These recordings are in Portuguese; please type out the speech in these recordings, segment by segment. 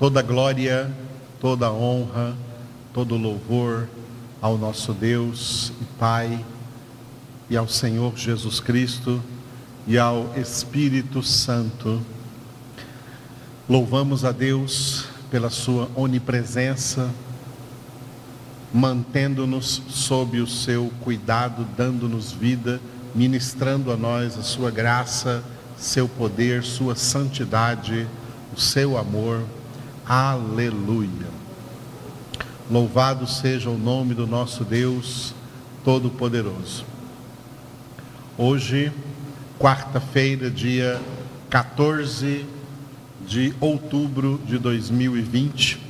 Toda glória, toda honra, todo louvor ao nosso Deus e Pai e ao Senhor Jesus Cristo e ao Espírito Santo. Louvamos a Deus pela sua onipresença, mantendo-nos sob o seu cuidado, dando-nos vida, ministrando a nós a sua graça, seu poder, sua santidade, o seu amor. Aleluia. Louvado seja o nome do nosso Deus Todo-Poderoso. Hoje, quarta-feira, dia 14 de outubro de 2020,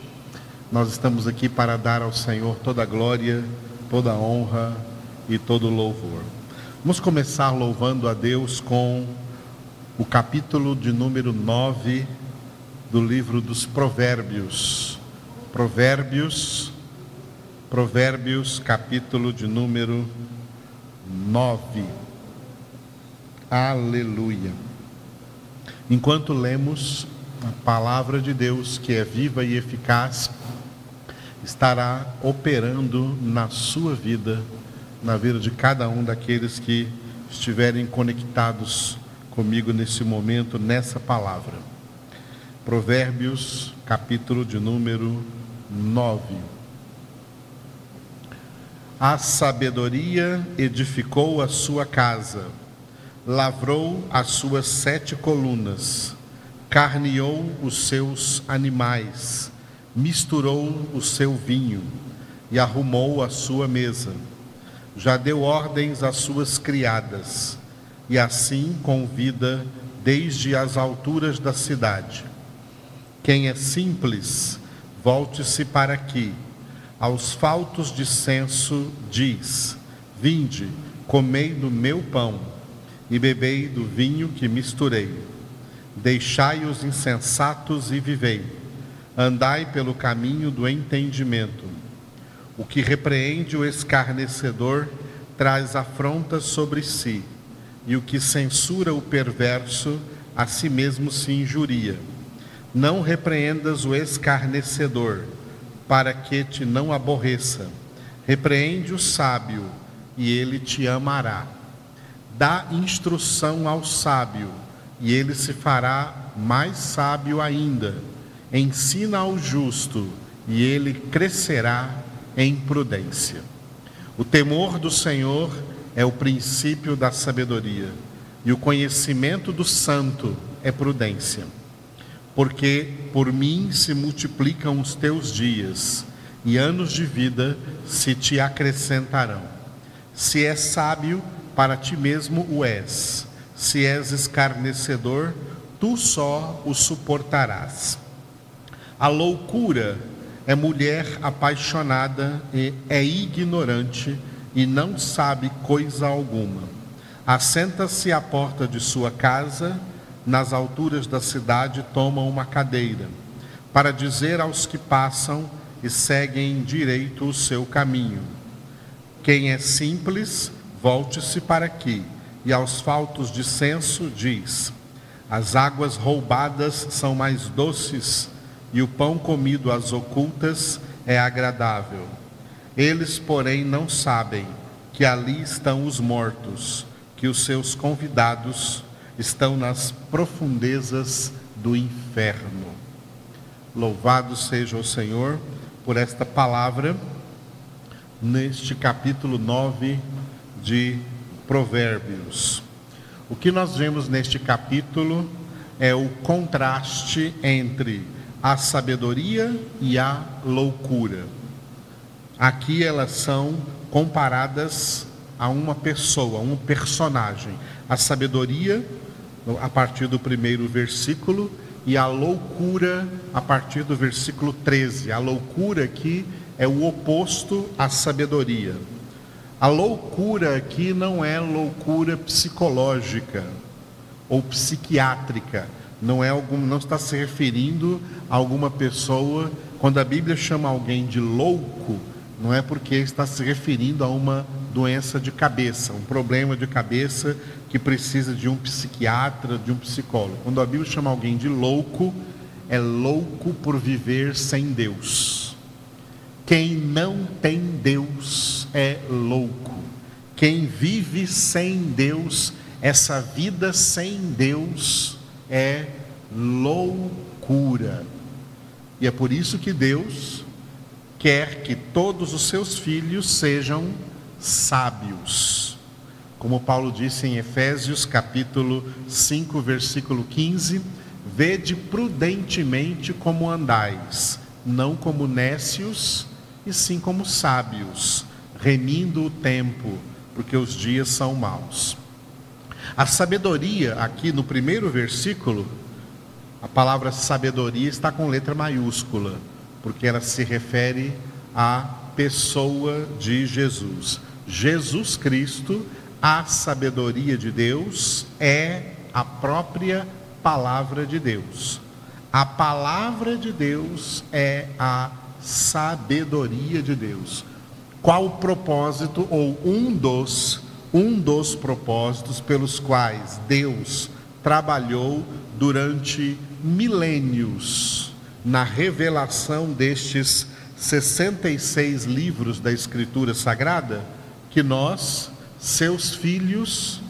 nós estamos aqui para dar ao Senhor toda a glória, toda a honra e todo o louvor. Vamos começar louvando a Deus com o capítulo de número 9 do livro dos Provérbios. Provérbios, Provérbios, capítulo de número 9. Aleluia. Enquanto lemos a palavra de Deus, que é viva e eficaz, estará operando na sua vida, na vida de cada um daqueles que estiverem conectados comigo nesse momento, nessa palavra. Provérbios, capítulo de número 9. A sabedoria edificou a sua casa, lavrou as suas sete colunas, carneou os seus animais, misturou o seu vinho e arrumou a sua mesa. Já deu ordens às suas criadas, e assim convida desde as alturas da cidade quem é simples, volte-se para aqui. Aos faltos de senso diz: Vinde, comei do meu pão e bebei do vinho que misturei. Deixai os insensatos e vivei. Andai pelo caminho do entendimento. O que repreende o escarnecedor traz afrontas sobre si, e o que censura o perverso a si mesmo se injuria. Não repreendas o escarnecedor, para que te não aborreça. Repreende o sábio, e ele te amará. Dá instrução ao sábio, e ele se fará mais sábio ainda. Ensina ao justo, e ele crescerá em prudência. O temor do Senhor é o princípio da sabedoria, e o conhecimento do santo é prudência porque por mim se multiplicam os teus dias, e anos de vida se te acrescentarão. Se és sábio, para ti mesmo o és. Se és escarnecedor, tu só o suportarás. A loucura é mulher apaixonada e é ignorante e não sabe coisa alguma. Assenta-se à porta de sua casa nas alturas da cidade, tomam uma cadeira, para dizer aos que passam e seguem direito o seu caminho. Quem é simples, volte-se para aqui, e aos faltos de senso diz: As águas roubadas são mais doces, e o pão comido às ocultas é agradável. Eles, porém, não sabem que ali estão os mortos, que os seus convidados estão nas profundezas do inferno. Louvado seja o Senhor por esta palavra neste capítulo 9 de Provérbios. O que nós vemos neste capítulo é o contraste entre a sabedoria e a loucura. Aqui elas são comparadas a uma pessoa, a um personagem. A sabedoria a partir do primeiro versículo, e a loucura a partir do versículo 13. A loucura aqui é o oposto à sabedoria. A loucura aqui não é loucura psicológica ou psiquiátrica, não é algum, não está se referindo a alguma pessoa. Quando a Bíblia chama alguém de louco, não é porque está se referindo a uma doença de cabeça, um problema de cabeça que precisa de um psiquiatra, de um psicólogo. Quando a Bíblia chama alguém de louco, é louco por viver sem Deus. Quem não tem Deus é louco. Quem vive sem Deus, essa vida sem Deus é loucura. E é por isso que Deus quer que todos os seus filhos sejam sábios. Como Paulo disse em Efésios capítulo 5, versículo 15: Vede prudentemente como andais, não como nécios, e sim como sábios, remindo o tempo, porque os dias são maus. A sabedoria, aqui no primeiro versículo, a palavra sabedoria está com letra maiúscula, porque ela se refere à pessoa de Jesus. Jesus Cristo, a sabedoria de Deus, é a própria palavra de Deus. A palavra de Deus é a sabedoria de Deus. Qual o propósito ou um dos um dos propósitos pelos quais Deus trabalhou durante milênios na revelação destes 66 livros da Escritura Sagrada, que nós, seus filhos,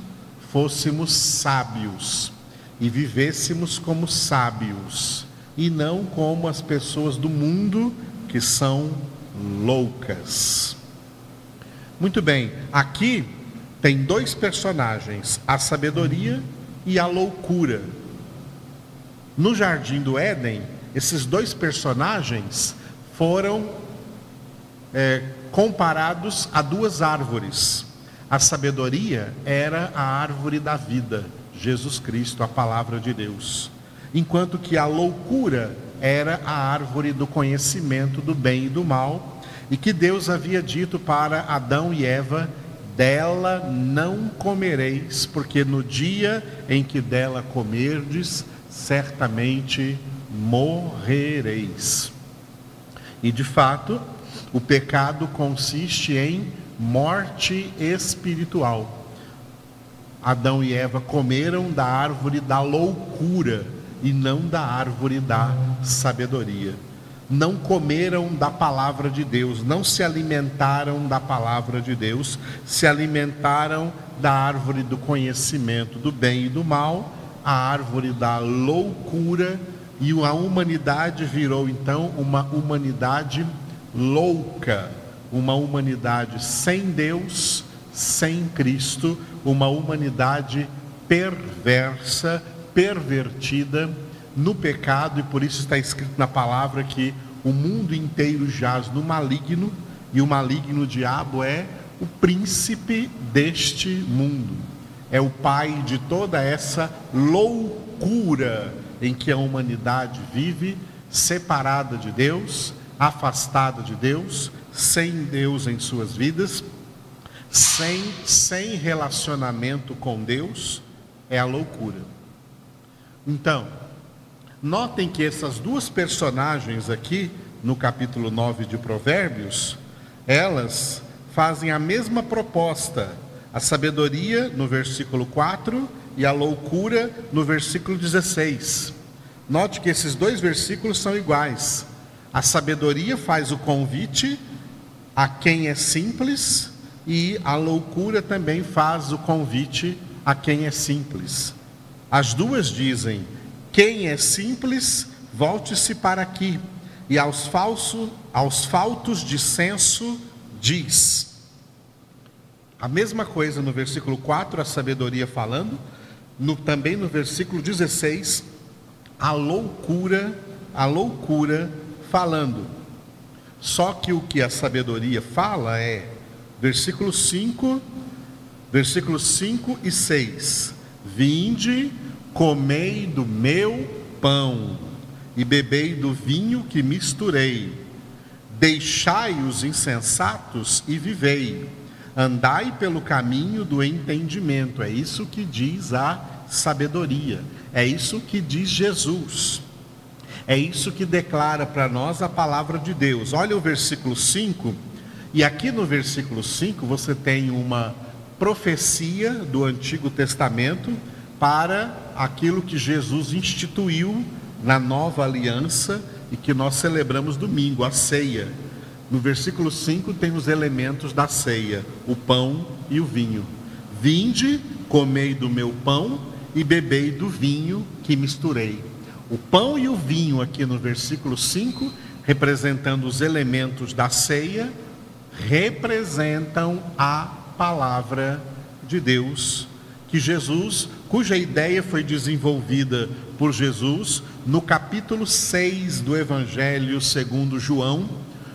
fôssemos sábios e vivêssemos como sábios e não como as pessoas do mundo que são loucas. Muito bem, aqui tem dois personagens, a sabedoria e a loucura. No jardim do Éden, esses dois personagens foram é, comparados a duas árvores. A sabedoria era a árvore da vida, Jesus Cristo, a palavra de Deus. Enquanto que a loucura era a árvore do conhecimento do bem e do mal, e que Deus havia dito para Adão e Eva: dela não comereis, porque no dia em que dela comerdes, certamente morrereis. E de fato, o pecado consiste em morte espiritual. Adão e Eva comeram da árvore da loucura e não da árvore da sabedoria. Não comeram da palavra de Deus, não se alimentaram da palavra de Deus, se alimentaram da árvore do conhecimento do bem e do mal, a árvore da loucura, e a humanidade virou então uma humanidade louca, uma humanidade sem Deus, sem Cristo, uma humanidade perversa, pervertida no pecado, e por isso está escrito na palavra que o mundo inteiro jaz no maligno, e o maligno diabo é o príncipe deste mundo, é o pai de toda essa loucura em que a humanidade vive, separada de Deus, afastada de Deus, sem Deus em suas vidas, sem, sem relacionamento com Deus, é a loucura. Então, notem que essas duas personagens aqui, no capítulo 9 de Provérbios, elas fazem a mesma proposta. A sabedoria, no versículo 4, e a loucura, no versículo 16. Note que esses dois versículos são iguais. A sabedoria faz o convite a quem é simples, e a loucura também faz o convite a quem é simples. As duas dizem: quem é simples, volte-se para aqui. E aos, falso, aos faltos de senso, diz. A mesma coisa no versículo 4, a sabedoria falando, no, também no versículo 16, a loucura, a loucura falando. Só que o que a sabedoria fala é, versículo 5, versículos 5 e 6. Vinde, comei do meu pão e bebei do vinho que misturei. Deixai os insensatos e vivei. Andai pelo caminho do entendimento. É isso que diz a sabedoria. É isso que diz Jesus. É isso que declara para nós a palavra de Deus. Olha o versículo 5. E aqui no versículo 5 você tem uma profecia do Antigo Testamento para aquilo que Jesus instituiu na nova aliança e que nós celebramos domingo, a ceia. No versículo 5 tem os elementos da ceia: o pão e o vinho. Vinde, comei do meu pão e bebei do vinho que misturei. O pão e o vinho, aqui no versículo 5, representando os elementos da ceia, representam a palavra de Deus, que Jesus, cuja ideia foi desenvolvida por Jesus no capítulo 6 do Evangelho segundo João,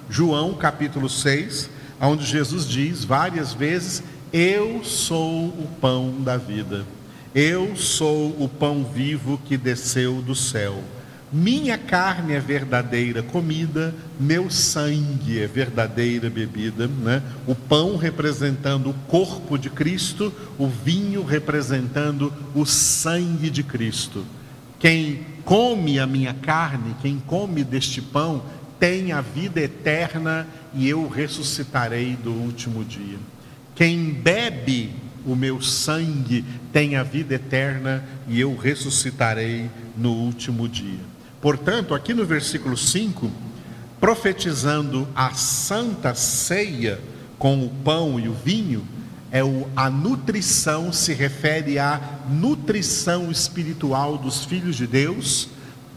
João capítulo 6, onde Jesus diz várias vezes: Eu sou o pão da vida. Eu sou o pão vivo que desceu do céu. Minha carne é verdadeira comida, meu sangue é verdadeira bebida. Né? O pão representando o corpo de Cristo, o vinho representando o sangue de Cristo. Quem come a minha carne, quem come deste pão, tem a vida eterna e eu ressuscitarei do último dia. Quem bebe o meu sangue tem a vida eterna e eu ressuscitarei no último dia. Portanto, aqui no versículo 5, profetizando a santa ceia com o pão e o vinho, é o, a nutrição se refere à nutrição espiritual dos filhos de Deus,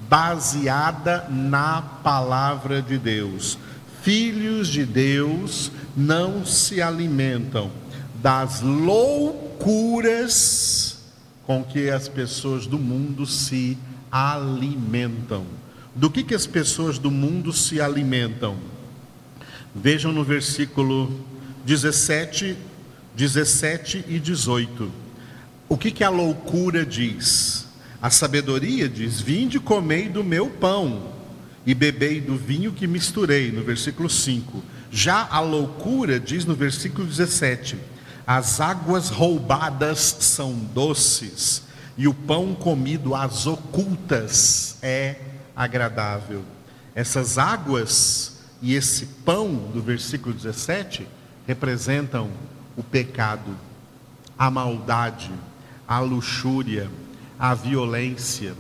baseada na palavra de Deus. Filhos de Deus não se alimentam das loucuras com que as pessoas do mundo se alimentam. Do que, que as pessoas do mundo se alimentam? Vejam no versículo 17, 17 e 18. O que, que a loucura diz? A sabedoria diz: Vinde, comei do meu pão e bebei do vinho que misturei, no versículo 5. Já a loucura diz no versículo 17: as águas roubadas são doces, e o pão comido às ocultas é agradável. Essas águas e esse pão do versículo 17 representam o pecado, a maldade, a luxúria, a violência,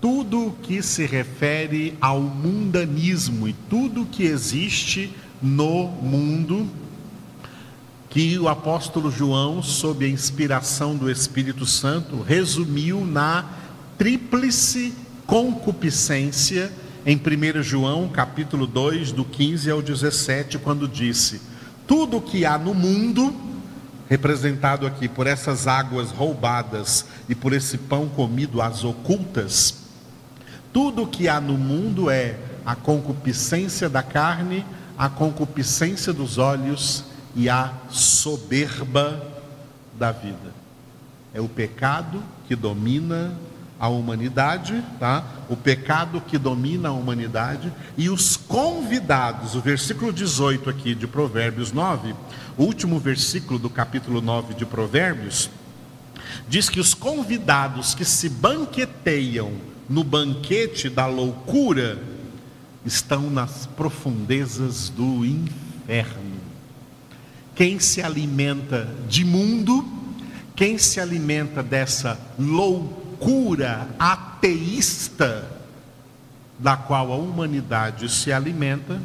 tudo que se refere ao mundanismo e tudo que existe no mundo que o apóstolo João, sob a inspiração do Espírito Santo, resumiu na tríplice concupiscência em 1 João, capítulo 2, do 15 ao 17, quando disse: Tudo o que há no mundo, representado aqui por essas águas roubadas e por esse pão comido às ocultas, tudo o que há no mundo é a concupiscência da carne, a concupiscência dos olhos e a soberba da vida. É o pecado que domina a humanidade, tá? O pecado que domina a humanidade e os convidados, o versículo 18 aqui de Provérbios 9, o último versículo do capítulo 9 de Provérbios, diz que os convidados que se banqueteiam no banquete da loucura estão nas profundezas do inferno quem se alimenta de mundo, quem se alimenta dessa loucura ateísta da qual a humanidade se alimenta,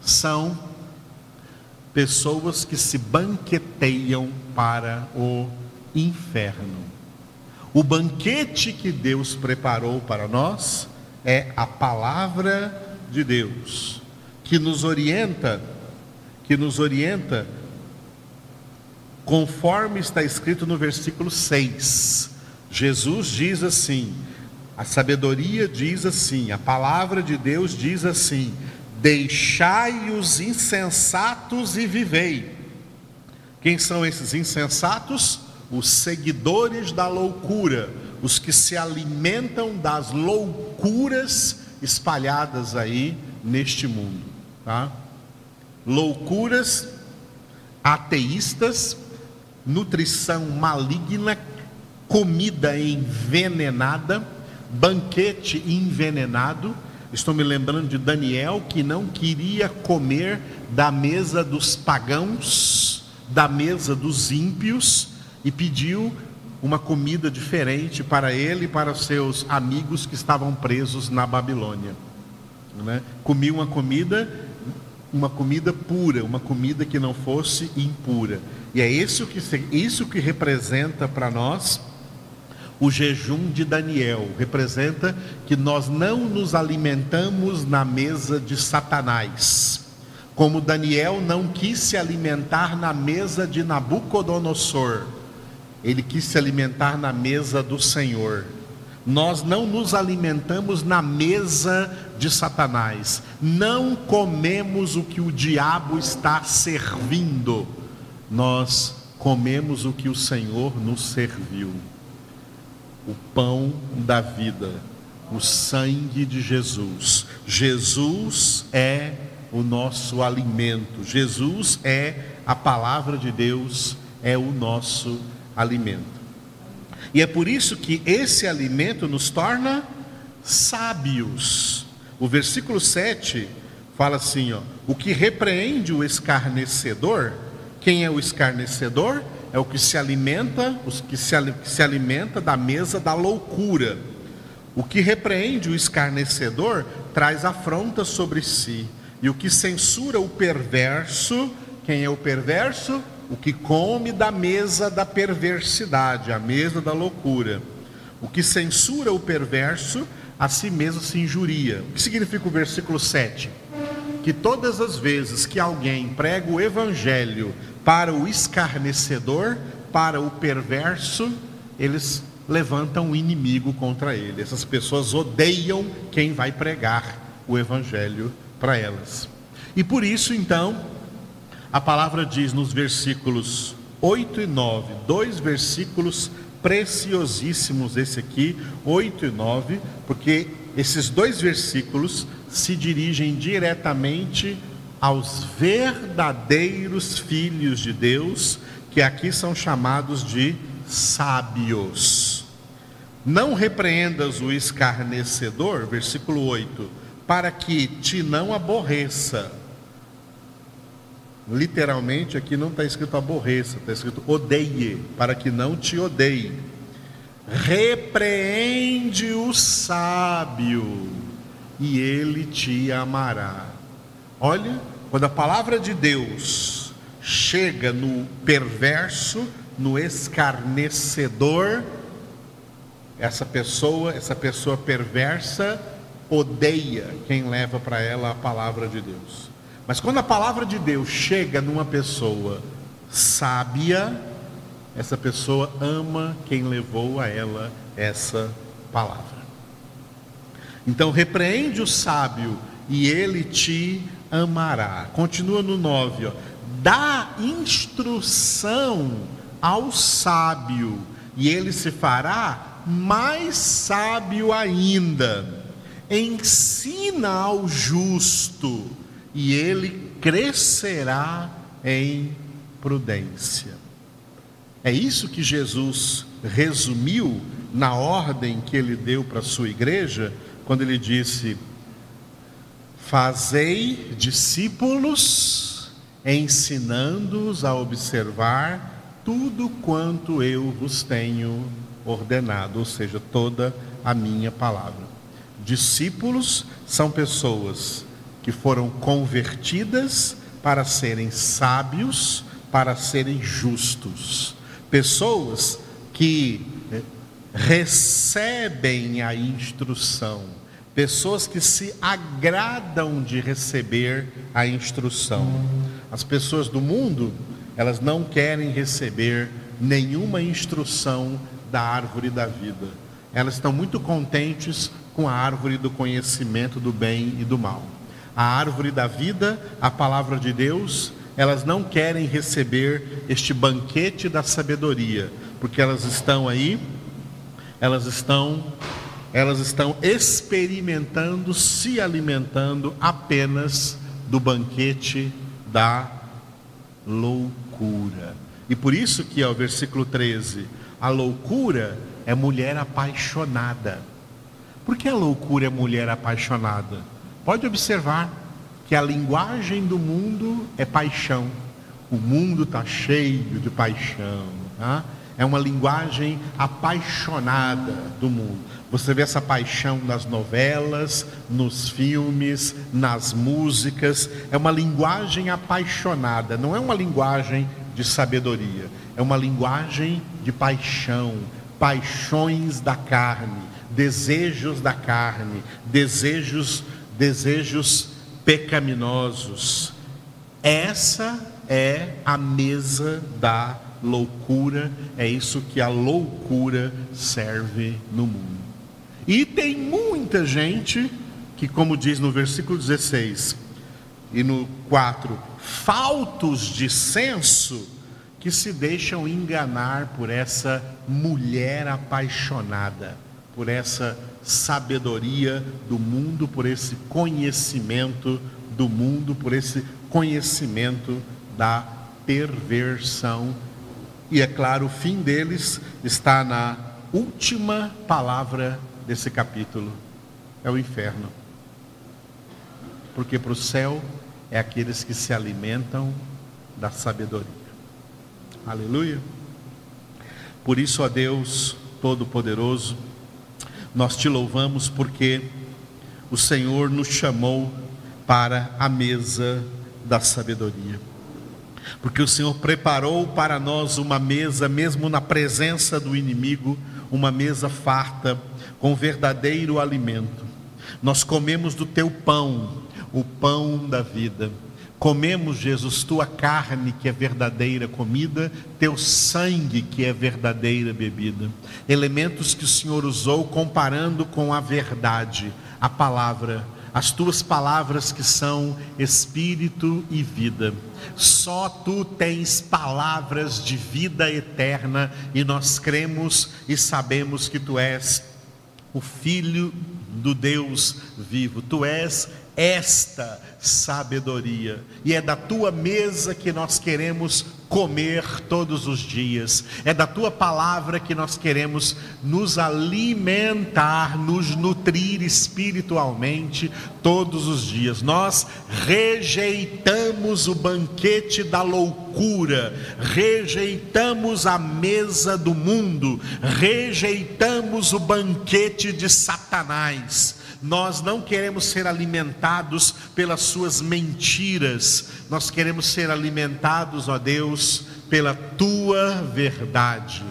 são pessoas que se banqueteiam para o inferno. O banquete que Deus preparou para nós é a palavra de Deus, que nos orienta, que nos orienta conforme está escrito no versículo 6. Jesus diz assim: a sabedoria diz assim, a palavra de Deus diz assim: Deixai os insensatos e vivei. Quem são esses insensatos? Os seguidores da loucura, os que se alimentam das loucuras espalhadas aí neste mundo, tá? Loucuras ateístas, nutrição maligna, comida envenenada, banquete envenenado. Estou me lembrando de Daniel que não queria comer da mesa dos pagãos, da mesa dos ímpios, e pediu uma comida diferente para ele e para seus amigos que estavam presos na Babilônia. Né? Comia uma comida, uma comida pura, uma comida que não fosse impura. E é isso que, isso que representa para nós o jejum de Daniel. Representa que nós não nos alimentamos na mesa de Satanás. Como Daniel não quis se alimentar na mesa de Nabucodonosor, ele quis se alimentar na mesa do Senhor. Nós não nos alimentamos na mesa de Satanás, não comemos o que o diabo está servindo, nós comemos o que o Senhor nos serviu o pão da vida, o sangue de Jesus. Jesus é o nosso alimento, Jesus é a palavra de Deus, é o nosso alimento. E é por isso que esse alimento nos torna sábios. O versículo 7 fala assim: ó, o que repreende o escarnecedor, quem é o escarnecedor? é o que se alimenta, os que se, se alimenta da mesa da loucura. O que repreende o escarnecedor traz afronta sobre si. E o que censura o perverso, quem é o perverso? O que come da mesa da perversidade, a mesa da loucura. O que censura o perverso, a si mesmo se injuria. O que significa o versículo 7? Que todas as vezes que alguém prega o evangelho para o escarnecedor, para o perverso, eles levantam um inimigo contra ele. Essas pessoas odeiam quem vai pregar o evangelho para elas. E por isso, então, a palavra diz nos versículos 8 e 9, dois versículos preciosíssimos, esse aqui, 8 e 9, porque esses dois versículos se dirigem diretamente aos verdadeiros filhos de Deus, que aqui são chamados de sábios. Não repreendas o escarnecedor, versículo 8, para que te não aborreça. Literalmente aqui não está escrito aborreça, está escrito odeie, para que não te odeie. Repreende o sábio, e ele te amará. Olha quando a palavra de Deus chega no perverso, no escarnecedor, essa pessoa, essa pessoa perversa odeia quem leva para ela a palavra de Deus. Mas quando a palavra de Deus chega numa pessoa sábia, essa pessoa ama quem levou a ela essa palavra. Então repreende o sábio e ele te amará. Continua no 9, ó. Dá instrução ao sábio, e ele se fará mais sábio ainda. Ensina ao justo, e ele crescerá em prudência. É isso que Jesus resumiu na ordem que ele deu para a sua igreja, quando ele disse: Fazei discípulos, ensinando-os a observar tudo quanto eu vos tenho ordenado, ou seja, toda a minha palavra. Discípulos são pessoas que foram convertidas para serem sábios, para serem justos. Pessoas que recebem a instrução pessoas que se agradam de receber a instrução. As pessoas do mundo, elas não querem receber nenhuma instrução da árvore da vida. Elas estão muito contentes com a árvore do conhecimento do bem e do mal. A árvore da vida, a palavra de Deus, elas não querem receber este banquete da sabedoria, porque elas estão aí, elas estão elas estão experimentando, se alimentando apenas do banquete da loucura. E por isso que ao versículo 13, a loucura é mulher apaixonada. Por que a loucura é mulher apaixonada? Pode observar que a linguagem do mundo é paixão. O mundo está cheio de paixão. Tá? É uma linguagem apaixonada do mundo. Você vê essa paixão nas novelas, nos filmes, nas músicas. É uma linguagem apaixonada, não é uma linguagem de sabedoria, é uma linguagem de paixão, paixões da carne, desejos da carne, desejos, desejos pecaminosos. Essa é a mesa da loucura, é isso que a loucura serve no mundo. E tem muita gente que, como diz no versículo 16 e no 4, faltos de senso, que se deixam enganar por essa mulher apaixonada, por essa sabedoria do mundo, por esse conhecimento do mundo, por esse conhecimento da perversão. E é claro, o fim deles está na última palavra desse capítulo: é o inferno. Porque para o céu é aqueles que se alimentam da sabedoria. Aleluia. Por isso, ó Deus Todo-Poderoso, nós te louvamos porque o Senhor nos chamou para a mesa da sabedoria. Porque o Senhor preparou para nós uma mesa, mesmo na presença do inimigo, uma mesa farta, com verdadeiro alimento. Nós comemos do teu pão, o pão da vida. Comemos, Jesus, tua carne, que é verdadeira comida, teu sangue, que é verdadeira bebida. Elementos que o Senhor usou comparando com a verdade, a palavra as tuas palavras que são espírito e vida. Só tu tens palavras de vida eterna e nós cremos e sabemos que tu és o Filho do Deus vivo. Tu és esta sabedoria, e é da tua mesa que nós queremos comer todos os dias, é da tua palavra que nós queremos nos alimentar, nos nutrir espiritualmente todos os dias. Nós rejeitamos o banquete da loucura, rejeitamos a mesa do mundo, rejeitamos o banquete de Satanás nós não queremos ser alimentados pelas suas mentiras, nós queremos ser alimentados, ó Deus, pela tua verdade.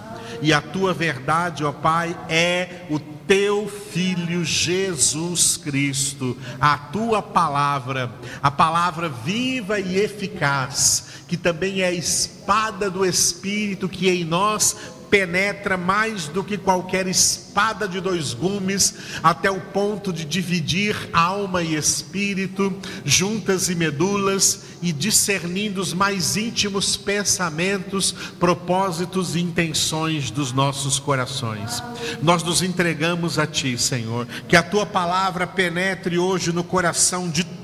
E a tua verdade, ó Pai, é o teu filho Jesus Cristo, a tua palavra, a palavra viva e eficaz, que também é a espada do Espírito que em nós penetra mais do que qualquer espada de dois gumes, até o ponto de dividir alma e espírito, juntas e medulas, e discernindo os mais íntimos pensamentos, propósitos e intenções dos nossos corações. Nós nos entregamos a Ti, Senhor, que a Tua palavra penetre hoje no coração de todos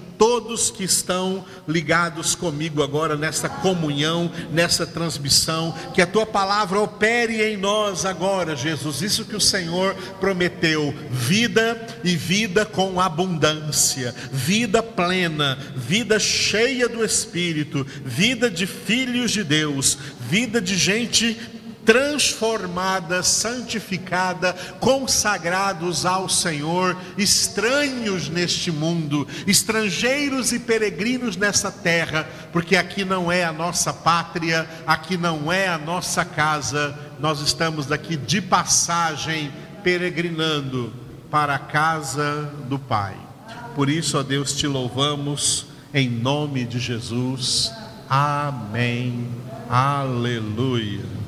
que estão ligados comigo agora nessa comunhão, nessa transmissão, que a tua palavra opere em nós agora, Jesus. Isso que o Senhor prometeu: vida e vida com abundância, vida plena, vida cheia do Espírito, vida de filhos de Deus, vida de gente transformada, santificada, consagrados ao Senhor, estranhos neste mundo, estrangeiros e peregrinos nessa terra, porque aqui não é a nossa pátria, aqui não é a nossa casa, nós estamos daqui de passagem, peregrinando para a casa do Pai. Por isso, ó Deus, te louvamos em nome de Jesus. Amém. Aleluia.